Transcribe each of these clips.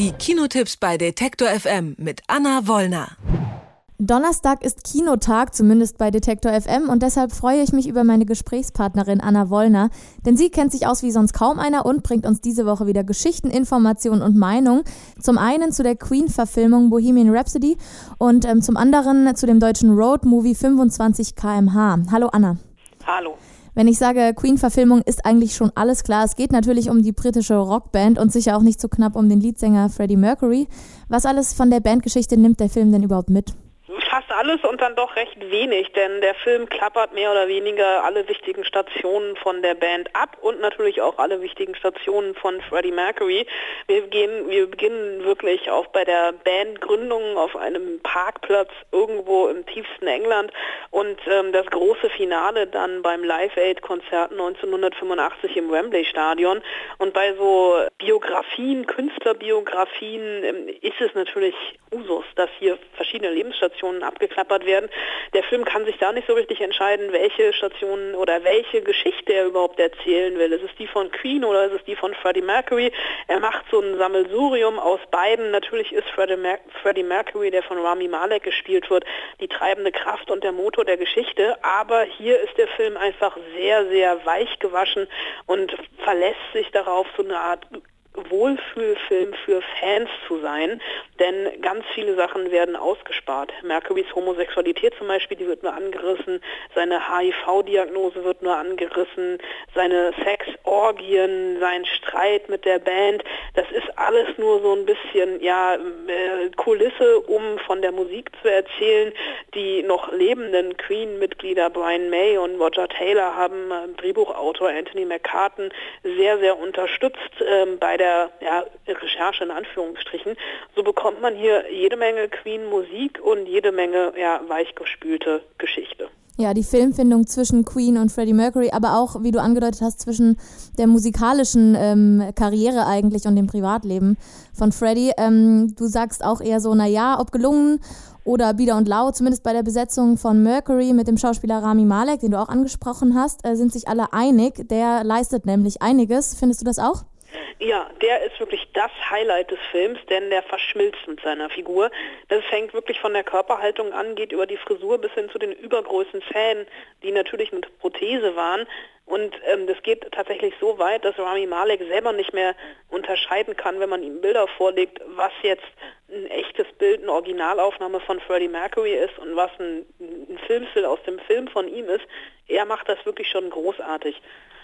Die Kinotipps bei Detektor FM mit Anna Wollner. Donnerstag ist Kinotag, zumindest bei Detektor FM, und deshalb freue ich mich über meine Gesprächspartnerin Anna Wollner, denn sie kennt sich aus wie sonst kaum einer und bringt uns diese Woche wieder Geschichten, Informationen und Meinungen. Zum einen zu der Queen-Verfilmung Bohemian Rhapsody und ähm, zum anderen zu dem deutschen Road-Movie 25 kmh. Hallo Anna. Hallo. Wenn ich sage Queen-Verfilmung, ist eigentlich schon alles klar. Es geht natürlich um die britische Rockband und sicher auch nicht so knapp um den Leadsänger Freddie Mercury. Was alles von der Bandgeschichte nimmt der Film denn überhaupt mit? Alles und dann doch recht wenig, denn der Film klappert mehr oder weniger alle wichtigen Stationen von der Band ab und natürlich auch alle wichtigen Stationen von Freddie Mercury. Wir, gehen, wir beginnen wirklich auch bei der Bandgründung auf einem Parkplatz irgendwo im tiefsten England und ähm, das große Finale dann beim Live Aid Konzert 1985 im Wembley Stadion. Und bei so Biografien, Künstlerbiografien ähm, ist es natürlich Usus, dass hier verschiedene Lebensstationen abgeklappert werden. Der Film kann sich da nicht so richtig entscheiden, welche Stationen oder welche Geschichte er überhaupt erzählen will. Ist es die von Queen oder ist es die von Freddie Mercury? Er macht so ein Sammelsurium aus beiden. Natürlich ist Freddie, Mer Freddie Mercury, der von Rami Malek gespielt wird, die treibende Kraft und der Motor der Geschichte. Aber hier ist der Film einfach sehr, sehr weich gewaschen und verlässt sich darauf, so eine Art Wohlfühlfilm für Fans zu sein, denn ganz viele Sachen werden ausgespart. Mercurys Homosexualität zum Beispiel, die wird nur angerissen, seine HIV-Diagnose wird nur angerissen, seine Sexorgien, sein Streit mit der Band, das ist alles nur so ein bisschen ja äh, Kulisse, um von der Musik zu erzählen. Die noch lebenden Queen-Mitglieder Brian May und Roger Taylor haben äh, Drehbuchautor Anthony McCartan sehr, sehr unterstützt ähm, bei der ja, Recherche in Anführungsstrichen, so bekommt man hier jede Menge Queen-Musik und jede Menge ja, weichgespülte Geschichte. Ja, die Filmfindung zwischen Queen und Freddie Mercury, aber auch, wie du angedeutet hast, zwischen der musikalischen ähm, Karriere eigentlich und dem Privatleben von Freddie. Ähm, du sagst auch eher so, naja, ob gelungen oder bieder und lau, zumindest bei der Besetzung von Mercury mit dem Schauspieler Rami Malek, den du auch angesprochen hast, äh, sind sich alle einig. Der leistet nämlich einiges. Findest du das auch? Ja, der ist wirklich das Highlight des Films, denn der verschmilzt mit seiner Figur. Das fängt wirklich von der Körperhaltung an, geht über die Frisur bis hin zu den übergroßen Zähnen, die natürlich mit Prothese waren. Und ähm, das geht tatsächlich so weit, dass Rami Malek selber nicht mehr unterscheiden kann, wenn man ihm Bilder vorlegt, was jetzt ein echtes Bild, eine Originalaufnahme von Freddie Mercury ist und was ein, ein Filmstil aus dem Film von ihm ist. Er macht das wirklich schon großartig.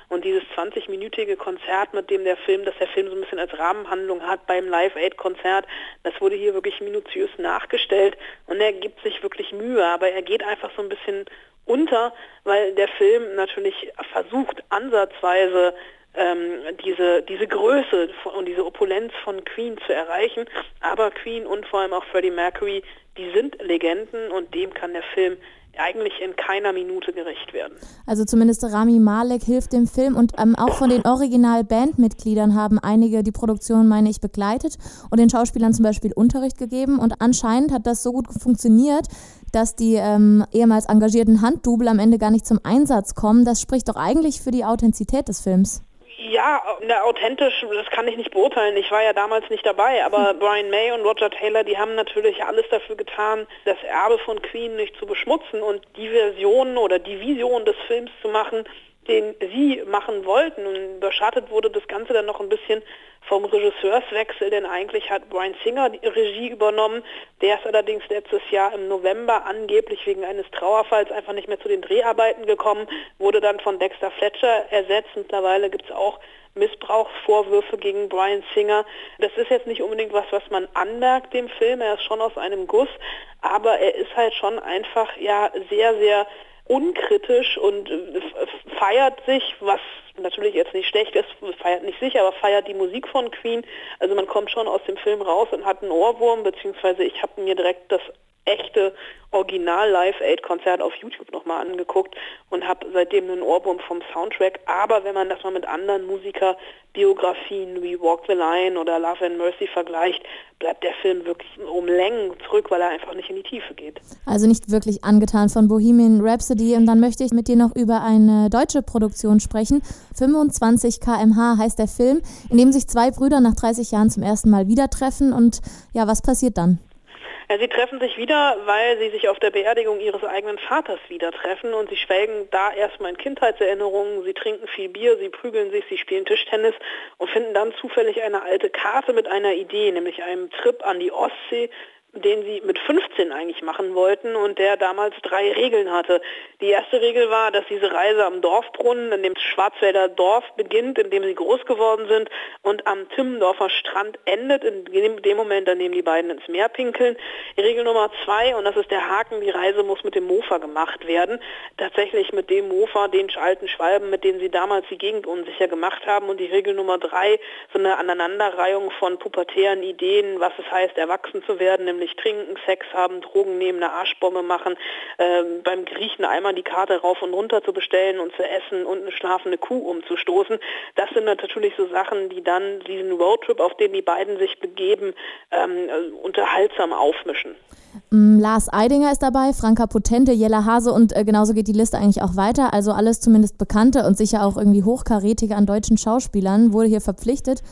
Und dieses 20-minütige Konzert, mit dem der Film, das der Film so ein bisschen als Rahmenhandlung hat beim Live-Aid-Konzert, das wurde hier wirklich minutiös nachgestellt und er gibt sich wirklich Mühe, aber er geht einfach so ein bisschen unter, weil der Film natürlich versucht, ansatzweise ähm, diese, diese Größe und diese Opulenz von Queen zu erreichen. Aber Queen und vor allem auch Freddie Mercury, die sind Legenden und dem kann der Film eigentlich in keiner Minute gerecht werden. Also zumindest Rami Malek hilft dem Film und ähm, auch von den Original-Bandmitgliedern haben einige die Produktion, meine ich, begleitet und den Schauspielern zum Beispiel Unterricht gegeben und anscheinend hat das so gut funktioniert, dass die ähm, ehemals engagierten Handdouble am Ende gar nicht zum Einsatz kommen. Das spricht doch eigentlich für die Authentizität des Films. Ja, ne, authentisch, das kann ich nicht beurteilen. Ich war ja damals nicht dabei, aber hm. Brian May und Roger Taylor, die haben natürlich alles dafür getan, das Erbe von Queen nicht zu beschmutzen und die Version oder die Vision des Films zu machen, den sie machen wollten. Und überschattet wurde das Ganze dann noch ein bisschen vom Regisseurswechsel, denn eigentlich hat Brian Singer die Regie übernommen. Der ist allerdings letztes Jahr im November angeblich wegen eines Trauerfalls einfach nicht mehr zu den Dreharbeiten gekommen, wurde dann von Dexter Fletcher ersetzt. Mittlerweile gibt es auch Missbrauchsvorwürfe gegen Brian Singer. Das ist jetzt nicht unbedingt was, was man anmerkt dem Film. Er ist schon aus einem Guss, aber er ist halt schon einfach ja sehr, sehr unkritisch und äh, feiert sich, was natürlich jetzt nicht schlecht ist, feiert nicht sich, aber feiert die Musik von Queen. Also man kommt schon aus dem Film raus und hat einen Ohrwurm, beziehungsweise ich habe mir direkt das echte Original Live Aid Konzert auf YouTube nochmal angeguckt und habe seitdem einen Ohrwurm vom Soundtrack. Aber wenn man das mal mit anderen Musikerbiografien wie Walk the Line oder Love and Mercy vergleicht, bleibt der Film wirklich um Längen zurück, weil er einfach nicht in die Tiefe geht. Also nicht wirklich angetan von Bohemian Rhapsody. Und dann möchte ich mit dir noch über eine deutsche Produktion sprechen. 25 kmh heißt der Film, in dem sich zwei Brüder nach 30 Jahren zum ersten Mal wieder treffen. Und ja, was passiert dann? Ja, sie treffen sich wieder, weil sie sich auf der Beerdigung ihres eigenen Vaters wieder treffen und sie schwelgen da erstmal in Kindheitserinnerungen, sie trinken viel Bier, sie prügeln sich, sie spielen Tischtennis und finden dann zufällig eine alte Karte mit einer Idee, nämlich einem Trip an die Ostsee den sie mit 15 eigentlich machen wollten und der damals drei Regeln hatte. Die erste Regel war, dass diese Reise am Dorfbrunnen, in dem Schwarzwälder Dorf beginnt, in dem sie groß geworden sind und am Timmendorfer Strand endet, in dem Moment, an dem die beiden ins Meer pinkeln. Regel Nummer zwei, und das ist der Haken, die Reise muss mit dem Mofa gemacht werden. Tatsächlich mit dem Mofa, den alten Schwalben, mit denen sie damals die Gegend unsicher gemacht haben. Und die Regel Nummer drei, so eine Aneinanderreihung von pubertären Ideen, was es heißt, erwachsen zu werden, nämlich nicht trinken, Sex haben, Drogen nehmen, eine Arschbombe machen, äh, beim Griechen einmal die Karte rauf und runter zu bestellen und zu essen und eine schlafende Kuh umzustoßen. Das sind natürlich so Sachen, die dann diesen Roadtrip, auf den die beiden sich begeben, ähm, unterhaltsam aufmischen. Mm, Lars Eidinger ist dabei, Franka Potente, Jella Hase und äh, genauso geht die Liste eigentlich auch weiter. Also alles zumindest Bekannte und sicher auch irgendwie Hochkarätige an deutschen Schauspielern wurde hier verpflichtet.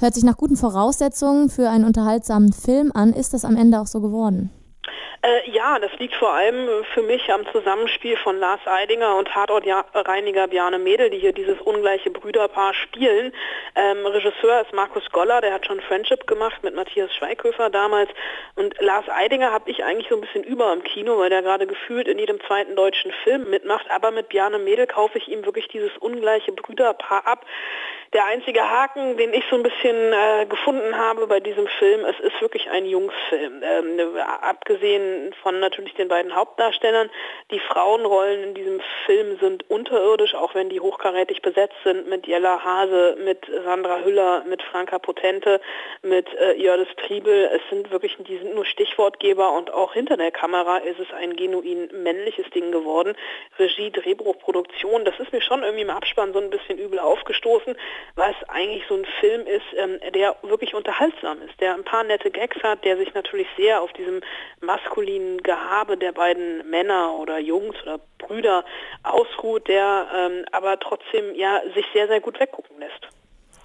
Hört sich nach guten Voraussetzungen für einen unterhaltsamen Film an. Ist das am Ende auch so geworden? Äh, ja, das liegt vor allem für mich am Zusammenspiel von Lars Eidinger und Tatortreiniger Bjarne Mädel, die hier dieses ungleiche Brüderpaar spielen. Ähm, Regisseur ist Markus Goller, der hat schon Friendship gemacht mit Matthias Schweighöfer damals. Und Lars Eidinger habe ich eigentlich so ein bisschen über im Kino, weil der gerade gefühlt in jedem zweiten deutschen Film mitmacht. Aber mit Bjarne Mädel kaufe ich ihm wirklich dieses ungleiche Brüderpaar ab. Der einzige Haken, den ich so ein bisschen äh, gefunden habe bei diesem Film, es ist wirklich ein Jungsfilm. Ähm, abgesehen von natürlich den beiden Hauptdarstellern, die Frauenrollen in diesem Film sind unterirdisch, auch wenn die hochkarätig besetzt sind mit Jella Hase, mit Sandra Hüller, mit Franka Potente, mit äh, Jördis Triebel. Es sind wirklich, die sind nur Stichwortgeber und auch hinter der Kamera ist es ein genuin männliches Ding geworden. Regie, Drehbuch, Produktion, das ist mir schon irgendwie im Abspann so ein bisschen übel aufgestoßen was eigentlich so ein Film ist, ähm, der wirklich unterhaltsam ist, der ein paar nette Gags hat, der sich natürlich sehr auf diesem maskulinen Gehabe der beiden Männer oder Jungs oder Brüder ausruht, der ähm, aber trotzdem ja sich sehr, sehr gut weggucken lässt.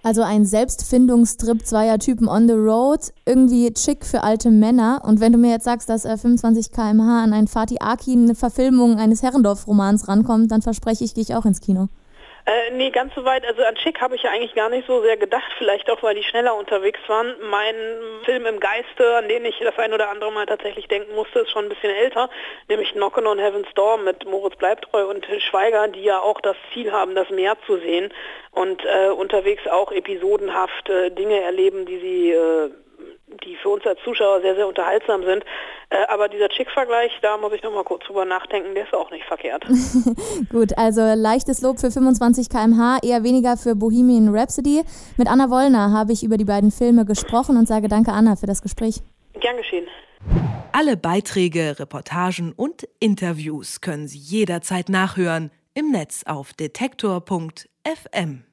Also ein Selbstfindungstrip zweier Typen on the road, irgendwie chic für alte Männer. Und wenn du mir jetzt sagst, dass äh, 25 km/h an ein Fatih Akin Verfilmung eines Herrendorf-Romans rankommt, dann verspreche ich, gehe ich auch ins Kino. Äh, nee, ganz so weit. Also an Chick habe ich ja eigentlich gar nicht so sehr gedacht. Vielleicht auch, weil die schneller unterwegs waren. Mein Film im Geiste, an den ich das ein oder andere Mal tatsächlich denken musste, ist schon ein bisschen älter. Nämlich Knockin' on Heaven's Door mit Moritz Bleibtreu und Till Schweiger, die ja auch das Ziel haben, das Meer zu sehen und äh, unterwegs auch episodenhaft äh, Dinge erleben, die sie äh, die für uns als Zuschauer sehr, sehr unterhaltsam sind. Äh, aber dieser Chick-Vergleich, da muss ich nochmal kurz drüber nachdenken, der ist auch nicht verkehrt. Gut, also leichtes Lob für 25 km/h, eher weniger für Bohemian Rhapsody. Mit Anna Wollner habe ich über die beiden Filme gesprochen und sage danke, Anna, für das Gespräch. Gern geschehen. Alle Beiträge, Reportagen und Interviews können Sie jederzeit nachhören im Netz auf detektor.fm.